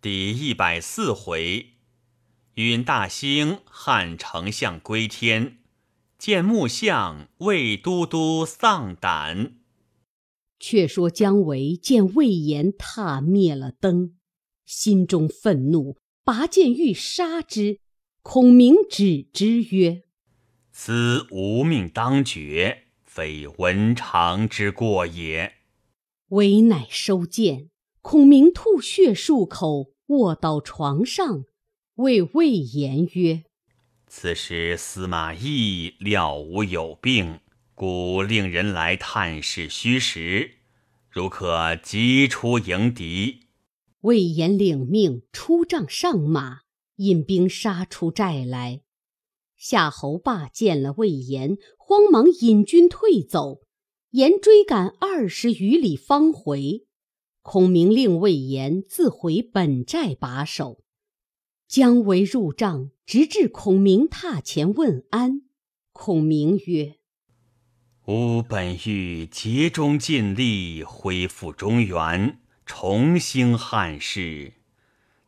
第一百四回，允大兴汉丞相归天，见木相魏都督丧胆。却说姜维见魏延踏灭了灯，心中愤怒，拔剑欲杀之。孔明止之曰：“此无命当绝，非文常之过也。”唯乃收剑。孔明吐血数口，卧倒床上，谓魏延曰：“此时司马懿料吾有病，故令人来探视虚实。如可急出迎敌。”魏延领命，出帐上马，引兵杀出寨来。夏侯霸见了魏延，慌忙引军退走。延追赶二十余里，方回。孔明令魏延自回本寨把守，姜维入帐，直至孔明榻前问安。孔明曰：“吾本欲竭忠尽力，恢复中原，重兴汉室，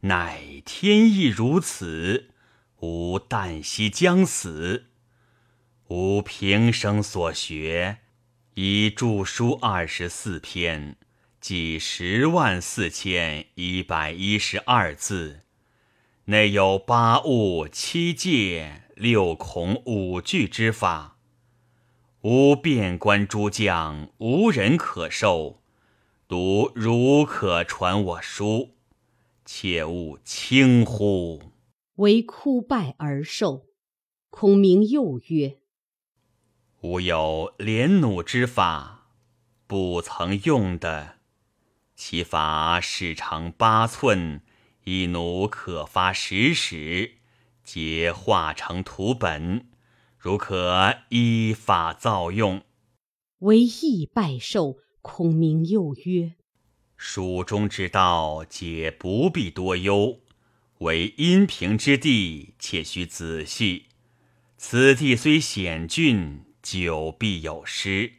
乃天意如此，吾旦夕将死。吾平生所学，已著书二十四篇。”即十万四千一百一十二字，内有八物、七戒、六孔、五句之法。吾遍观诸将，无人可授，独汝可传我书，切勿轻忽。为哭拜而受。孔明又曰：“吾有连弩之法，不曾用的。”其法时长八寸，一弩可发十矢，皆化成图本。如可依法造用，为义拜受。孔明又曰：“蜀中之道，皆不必多忧。为阴平之地，且须仔细。此地虽险峻，久必有失。”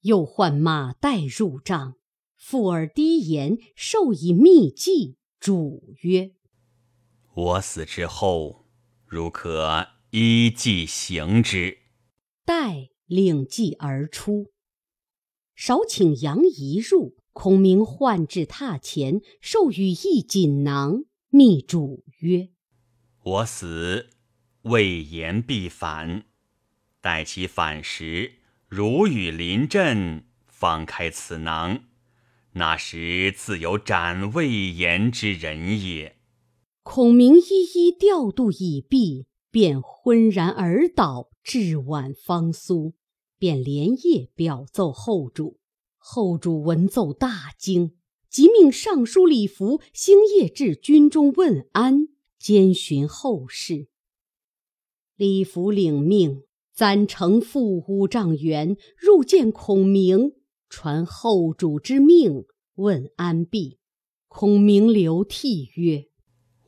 又唤马岱入帐。附耳低言，授以秘计。主曰：“我死之后，如可依计行之。”待领计而出，少请杨仪入。孔明唤至榻前，授予一锦囊，密主曰：“我死，魏延必反。待其反时，如与临阵，方开此囊。”那时自有斩魏延之人也。孔明一一调度已毕，便昏然而倒，至晚方苏，便连夜表奏后主。后主闻奏大惊，即命尚书李福星夜至军中问安，兼寻后事。李福领命，暂乘副五丈原，入见孔明。传后主之命，问安毕。孔明流涕曰：“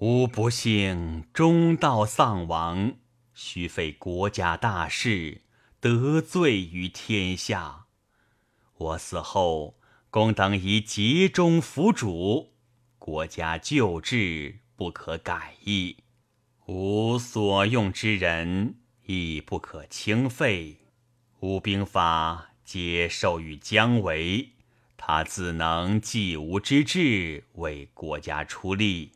吾不幸中道丧亡，须废国家大事，得罪于天下。我死后，公等宜竭忠服主，国家旧制不可改易。吾所用之人亦不可轻废。吾兵法。”皆授予姜维，他自能济吾之志，为国家出力。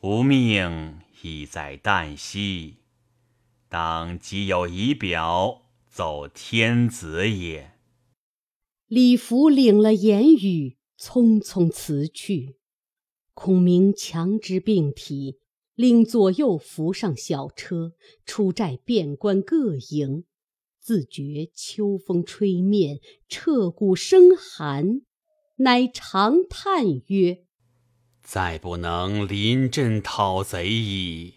吾命已在旦夕，当即有仪表奏天子也。李福领了言语，匆匆辞去。孔明强之病体，令左右扶上小车，出寨遍观各营。自觉秋风吹面，彻骨生寒，乃长叹曰：“再不能临阵讨贼矣！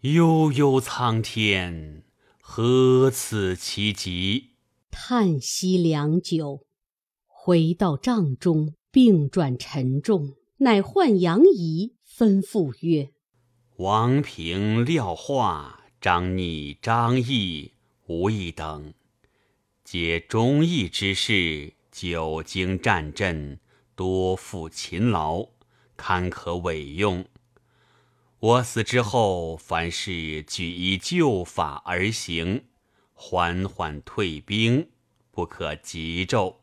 悠悠苍天，何此其极？”叹息良久，回到帐中，病转沉重，乃唤杨仪，吩咐曰：“王平、廖化、张逆、张翼。”吴懿等，皆忠义之士，久经战阵，多负勤劳，堪可委用。我死之后，凡事举依旧法而行，缓缓退兵，不可急骤。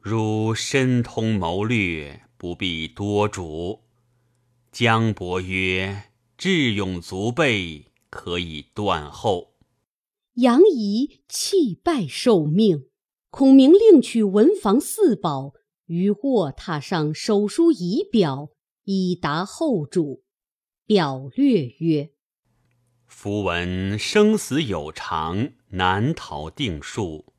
如深通谋略，不必多嘱。姜伯曰：“智勇足备，可以断后。”杨仪弃拜受命。孔明另取文房四宝于卧榻上手书仪表，以答后主。表略曰：“夫闻生死有常，难逃定数。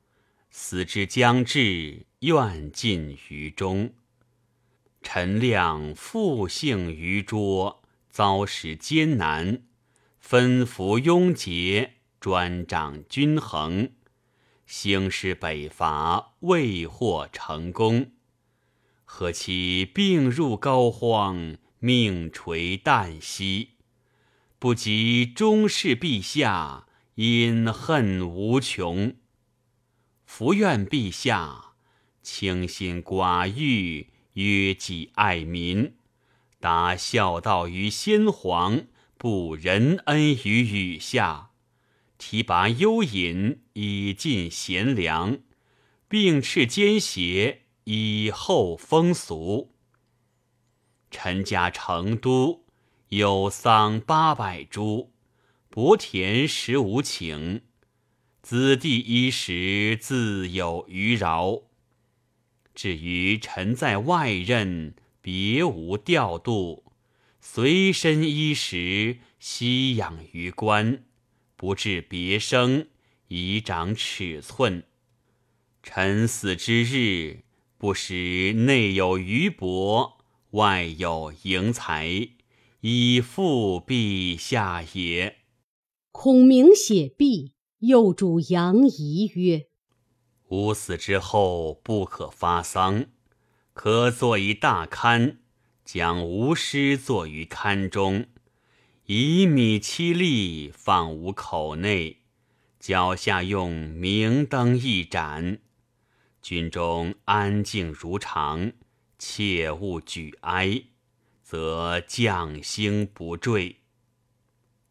死之将至，愿尽于中。陈亮复幸于拙，遭时艰难，分服庸节，专掌均衡。”兴师北伐，未获成功。何其病入膏肓，命垂旦夕，不及中士陛下，因恨无穷。伏愿陛下清心寡欲，约己爱民，达孝道于先皇，不仁恩于羽下。提拔幽隐，以尽贤良；并斥奸邪，以厚风俗。臣家成都，有桑八百株，薄田十五顷，子弟衣食自有余饶。至于臣在外任，别无调度，随身衣食，悉养于官。不至别生，以长尺寸。臣死之日，不识内有余帛，外有盈财，以复陛下也。孔明写毕，又嘱杨仪曰：“吾死之后，不可发丧，可作一大龛，将吾师作于龛中。”以米七粒放吾口内，脚下用明灯一盏，军中安静如常，切勿举哀，则将星不坠。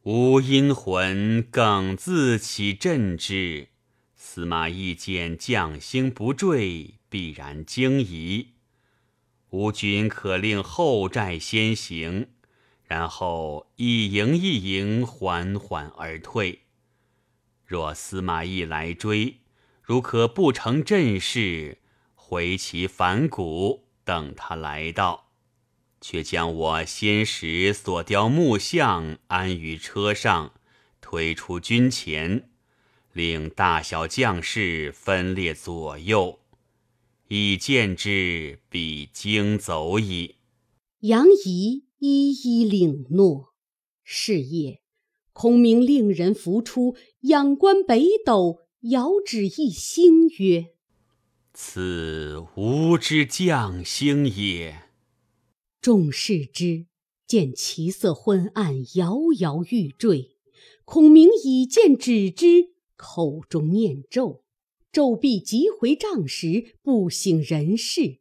吾阴魂更自起振之，司马懿见将星不坠，必然惊疑。吾军可令后寨先行。然后一营一营缓缓而退。若司马懿来追，如可不成阵势，回其反谷，等他来到，却将我先时所雕木像安于车上，推出军前，令大小将士分列左右，以见之，必惊走矣。杨仪。一一领诺。是夜，孔明令人扶出，仰观北斗，遥指一星曰：“此吾之将星也。”众视之，见其色昏暗，摇摇欲坠。孔明以剑指之，口中念咒，咒毕即回帐时，不省人事。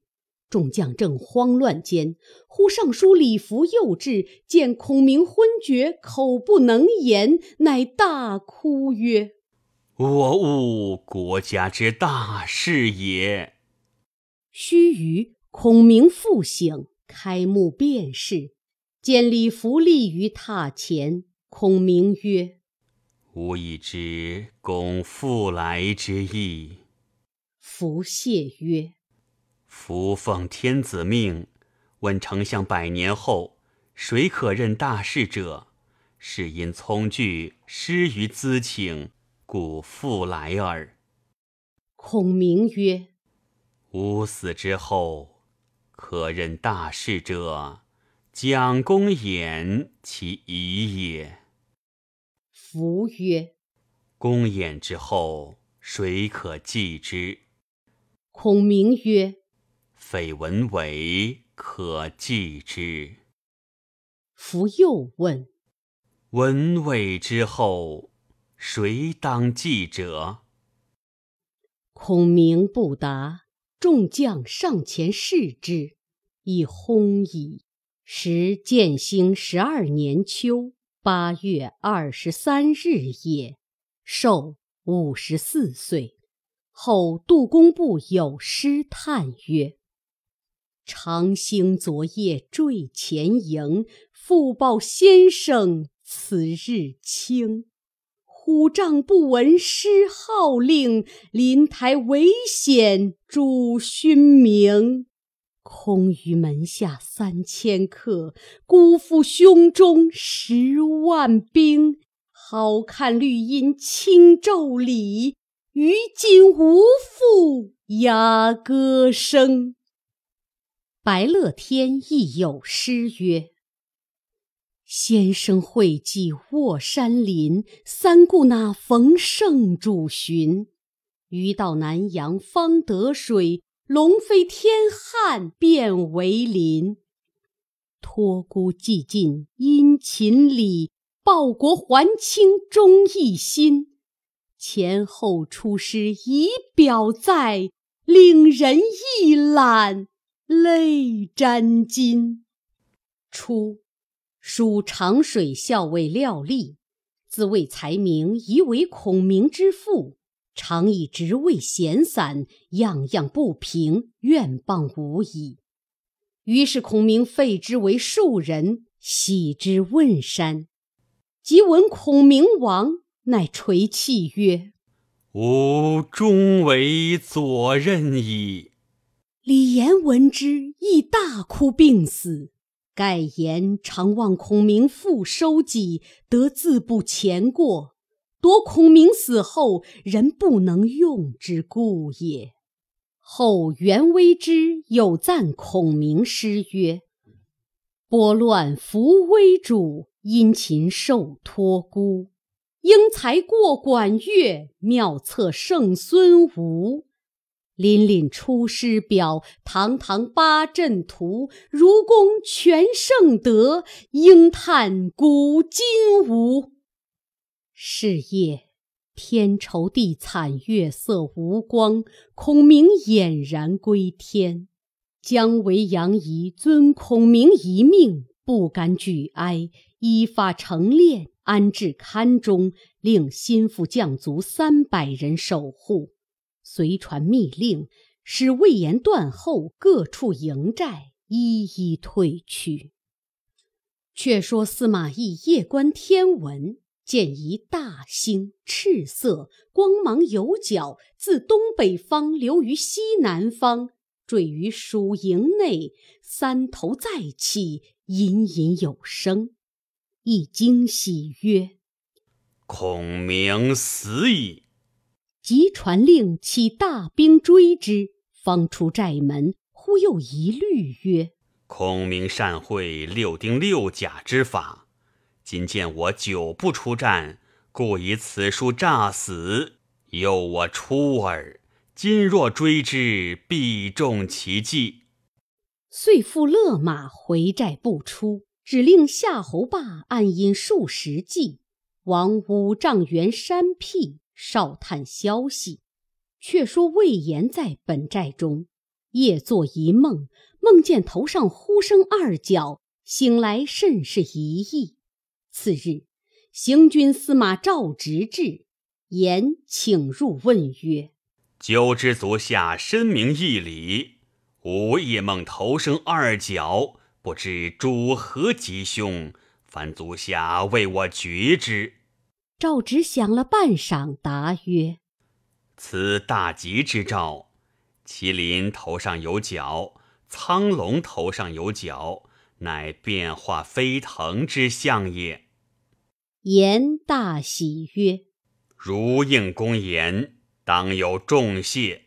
众将正慌乱间，忽尚书李福又至，见孔明昏厥，口不能言，乃大哭曰：“我误国家之大事也。”须臾，孔明复醒，开目便是，见李福立于榻前。孔明曰：“吾已知公复来之意。”福谢曰。夫奉天子命，问丞相百年后，谁可任大事者？是因聪惧，失于资请，故复来耳。孔明曰：“吾死之后，可任大事者，蒋公衍其遗也。”夫曰：“公衍之后，谁可继之？”孔明曰。匪文伟可记之。夫又问：文伟之后，谁当继者？孔明不答。众将上前视之，已薨矣。时建兴十二年秋八月二十三日夜，寿五十四岁。后杜工部有诗叹曰：“长星昨夜坠前营，复报先生此日清。虎杖不闻师号令，临台危险主勋名。”空余门下三千客，辜负胸中十万兵。好看绿阴轻骤里，于今无复雅歌声。白乐天亦有诗曰：“先生会稽卧山林，三顾那逢圣主巡。余到南阳方得水。”龙飞天汉变为林，托孤寂尽殷勤礼，报国还清忠义心。前后出师以表在，令人一览泪沾襟。初，属长水校尉廖立，自谓才名，疑为孔明之父。常以职位闲散，样样不平，怨谤无已。于是孔明废之为庶人，徙之汶山。即闻孔明亡，乃垂泣曰：“吾终为左任矣。”李严闻之，亦大哭，病死。盖言常望孔明复收己，得自不前过。夺孔明死后，人不能用之故也。后袁威之有赞孔明诗曰：“拨乱扶危主，殷勤受托孤。英才过管乐，妙策胜孙吴。凛凛出师表，堂堂八阵图。如公全胜得，应叹古今无。”是夜，天愁地惨，月色无光。孔明俨然归天，姜维、杨仪尊孔明一命，不敢举哀，依法成殓，安置龛中，令心腹将卒三百人守护。随传密令，使魏延断后，各处营寨一一退去。却说司马懿夜观天文。见一大星，赤色，光芒有角，自东北方流于西南方，坠于蜀营内，三头再起，隐隐有声。一惊喜曰：“孔明死矣！”即传令起大兵追之，方出寨门，忽又一律曰：“孔明善会六丁六甲之法。”今见我久不出战，故以此书诈死，诱我出耳。今若追之，必中其计。遂复勒马回寨不出，只令夏侯霸暗引数十骑往五丈原山僻哨探消息。却说魏延在本寨中，夜做一梦，梦见头上忽生二角，醒来甚是疑异。次日，行军司马赵直至，言请入问曰：“久知足下深明义理，吾夜梦头生二角，不知主何吉凶？烦足下为我决之。”赵直想了半晌，答曰：“此大吉之兆。麒麟头上有角，苍龙头上有角，乃变化飞腾之象也。”言大喜曰：“如应公言，当有重谢。”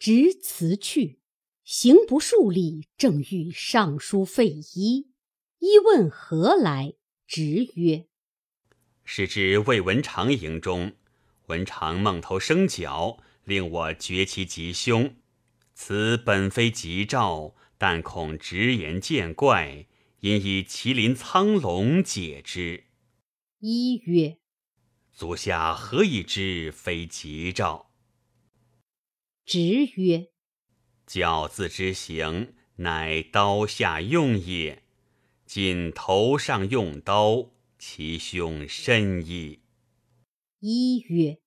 执辞去，行不数里，正遇尚书费祎。一问何来，直曰：“是至魏文长营中，文长梦头生角，令我觉其吉凶。此本非吉兆，但恐直言见怪，因以麒麟苍龙解之。”一曰：“足下何以知非吉兆？”直曰：“教字之行，乃刀下用也。今头上用刀，其兄深矣。一曰：“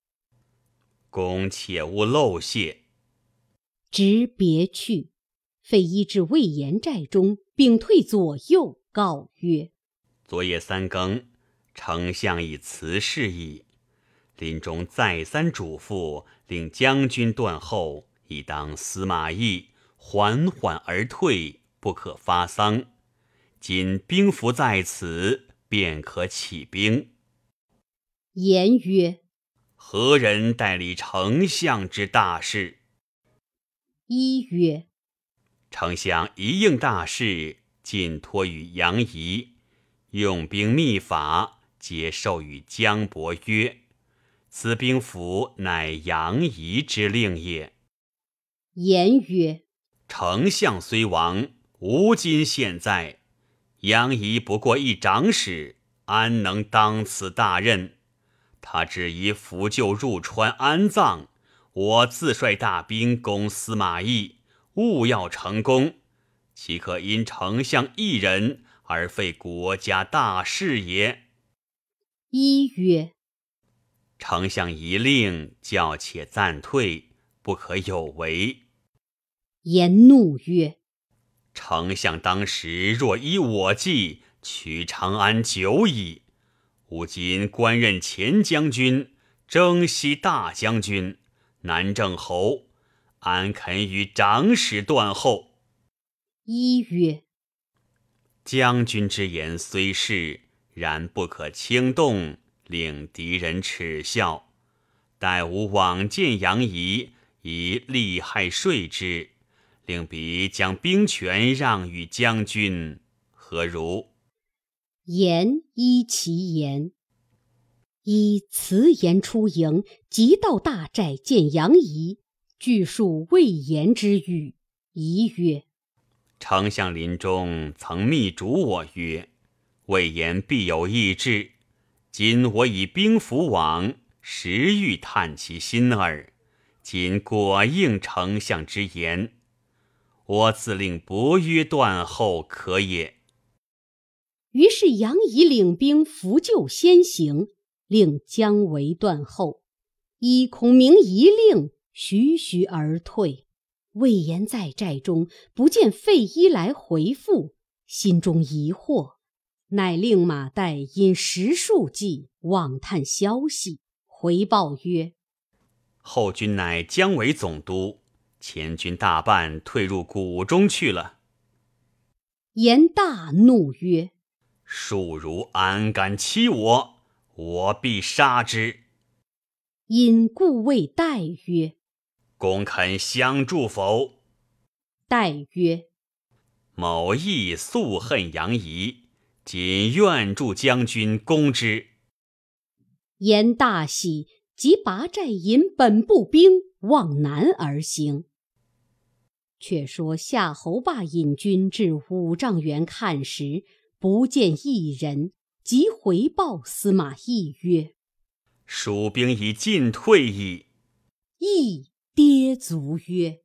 公且勿漏泄。”执别去。费祎至魏延寨中，屏退左右，告曰：“昨夜三更，丞相以辞世矣。临终再三嘱咐，令将军断后，以当司马懿缓缓而退，不可发丧。今兵符在此，便可起兵。”言曰：“何人代理丞相之大事？”一曰。丞相一应大事，尽托于杨仪，用兵秘法皆授予姜伯约。此兵符乃杨仪之令也。言曰：丞相虽亡，吾今现在，杨仪不过一长史，安能当此大任？他只宜扶柩入川安葬，我自率大兵攻司马懿。务要成功，岂可因丞相一人而废国家大事也？一曰：丞相一令，教且暂退，不可有违。言怒曰：丞相当时若依我计，取长安久矣。吾今官任前将军、征西大将军、南郑侯。安肯与长史断后？一曰：将军之言虽是，然不可轻动，令敌人耻笑。待吾往见杨仪，以利害说之，令彼将兵权让与将军，何如？言依其言。依辞言出营，即到大寨见杨仪。据述魏延之语，仪曰：“丞相临终曾密嘱我曰：‘魏延必有异志。’今我以兵符往，实欲探其心耳。今果应丞相之言，我自令伯约断后，可也。”于是杨仪领兵扶柩先行，令姜维断后。依孔明一令。徐徐而退，魏延在寨中不见费祎来回复，心中疑惑，乃令马岱引十数骑往探消息，回报曰：“后军乃姜维总督，前军大半退入谷中去了。”言大怒曰：“庶如安敢欺我？我必杀之！”因故谓岱曰。公肯相助否？岱曰：“某亦素恨杨仪，仅愿助将军攻之。”言大喜，即拔寨引本部兵往南而行。却说夏侯霸引军至五丈原看时，不见一人，即回报司马懿曰：“蜀兵已进退矣。”懿。跌足曰：“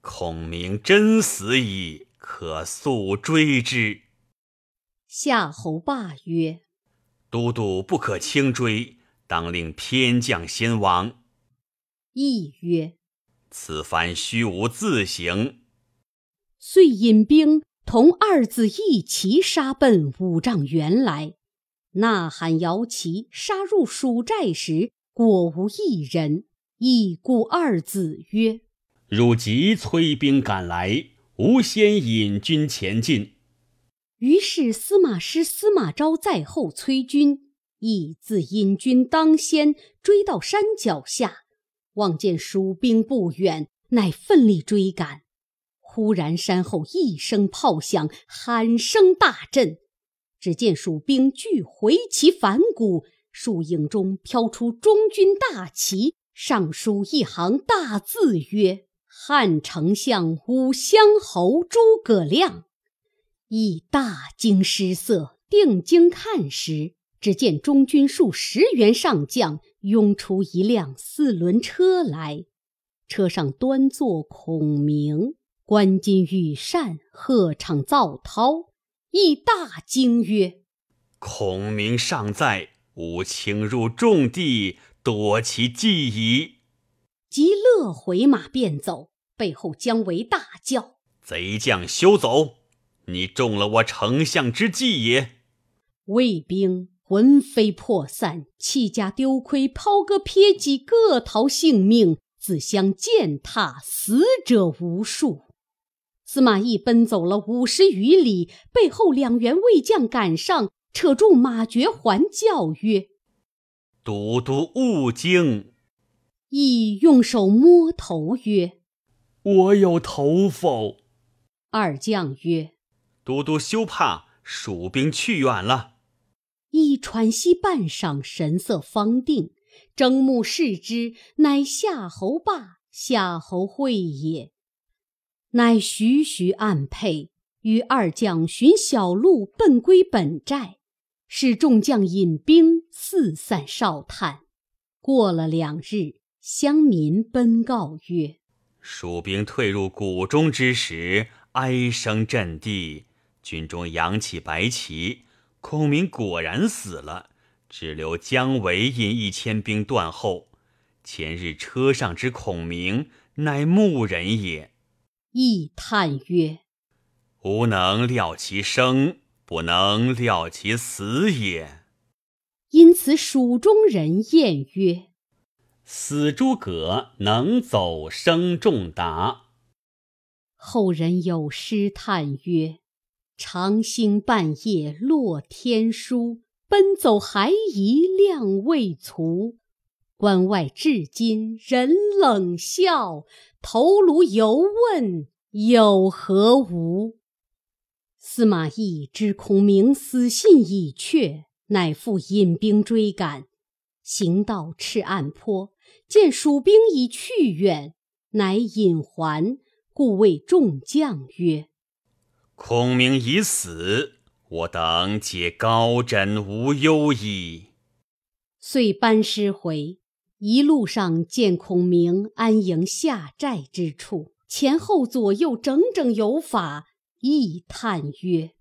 孔明真死矣，可速追之。”夏侯霸曰：“都督不可轻追，当令偏将先亡。”懿曰：“此番须无自行。”遂引兵同二子一齐杀奔五丈原来，呐喊摇旗，杀入蜀寨时，果无一人。亦故二子曰：“汝即催兵赶来，吾先引军前进。”于是司马师司马昭在后催军，亦自引军当先，追到山脚下，望见蜀兵不远，乃奋力追赶。忽然山后一声炮响，喊声大震，只见蜀兵俱回旗反鼓，树影中飘出中军大旗。上书一行大字曰：“汉丞相武乡侯诸葛亮。”亦大惊失色，定睛看时，只见中军数十员上将拥出一辆四轮车来，车上端坐孔明、关金羽扇、贺畅、赵涛，亦大惊曰：“孔明尚在，吾请入重地，夺其计矣。”即勒回马便走，背后姜维大叫：“贼将休走！你中了我丞相之计也！”魏兵魂飞魄散，弃家丢盔，抛戈撇戟，各逃性命，自相践踏，死者无数。司马懿奔走了五十余里，背后两员卫将赶上，扯住马绝，还叫曰：“都督勿惊！”亦用手摸头曰：“我有头否？”二将曰：“都督休怕，蜀兵去远了。”一喘息半晌，神色方定，睁目视之，乃夏侯霸、夏侯会也。乃徐徐暗配，与二将寻小路奔归本寨，使众将引兵四散哨探。过了两日。乡民奔告曰：“蜀兵退入谷中之时，哀声震地，军中扬起白旗。孔明果然死了，只留姜维引一千兵断后。前日车上之孔明，乃牧人也。”亦叹曰：“吾能料其生，不能料其死也。”因此蜀中人谚曰。死诸葛能走生仲达。后人有诗叹曰：“长星半夜落天书，奔走还疑量未足。关外至今人冷笑，头颅犹问有何无？”司马懿知孔明死信已确，乃复引兵追赶。行到赤岸坡，见蜀兵已去远，乃引还，故谓众将曰：“孔明已死，我等皆高枕无忧矣。”遂班师回，一路上见孔明安营下寨之处，前后左右整整有法，亦叹曰：“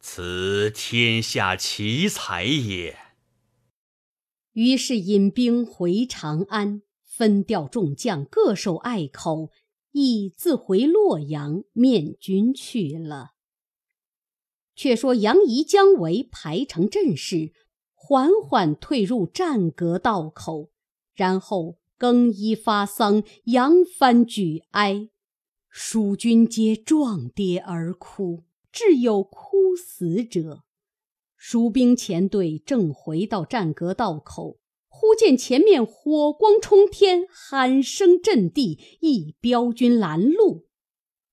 此天下奇才也。”于是引兵回长安，分调众将各守隘口，亦自回洛阳面君去了。却说杨仪、姜维排成阵势，缓缓退入战阁道口，然后更衣发丧，扬帆举哀，蜀军皆壮跌而哭，至有哭死者。蜀兵前队正回到战阁道口，忽见前面火光冲天，喊声震地，一彪军拦路。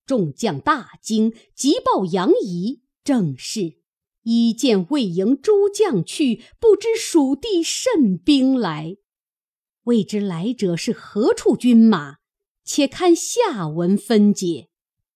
众将大惊，急报杨仪。正是：一见魏营诸将去，不知蜀地甚兵来。未知来者是何处军马？且看下文分解。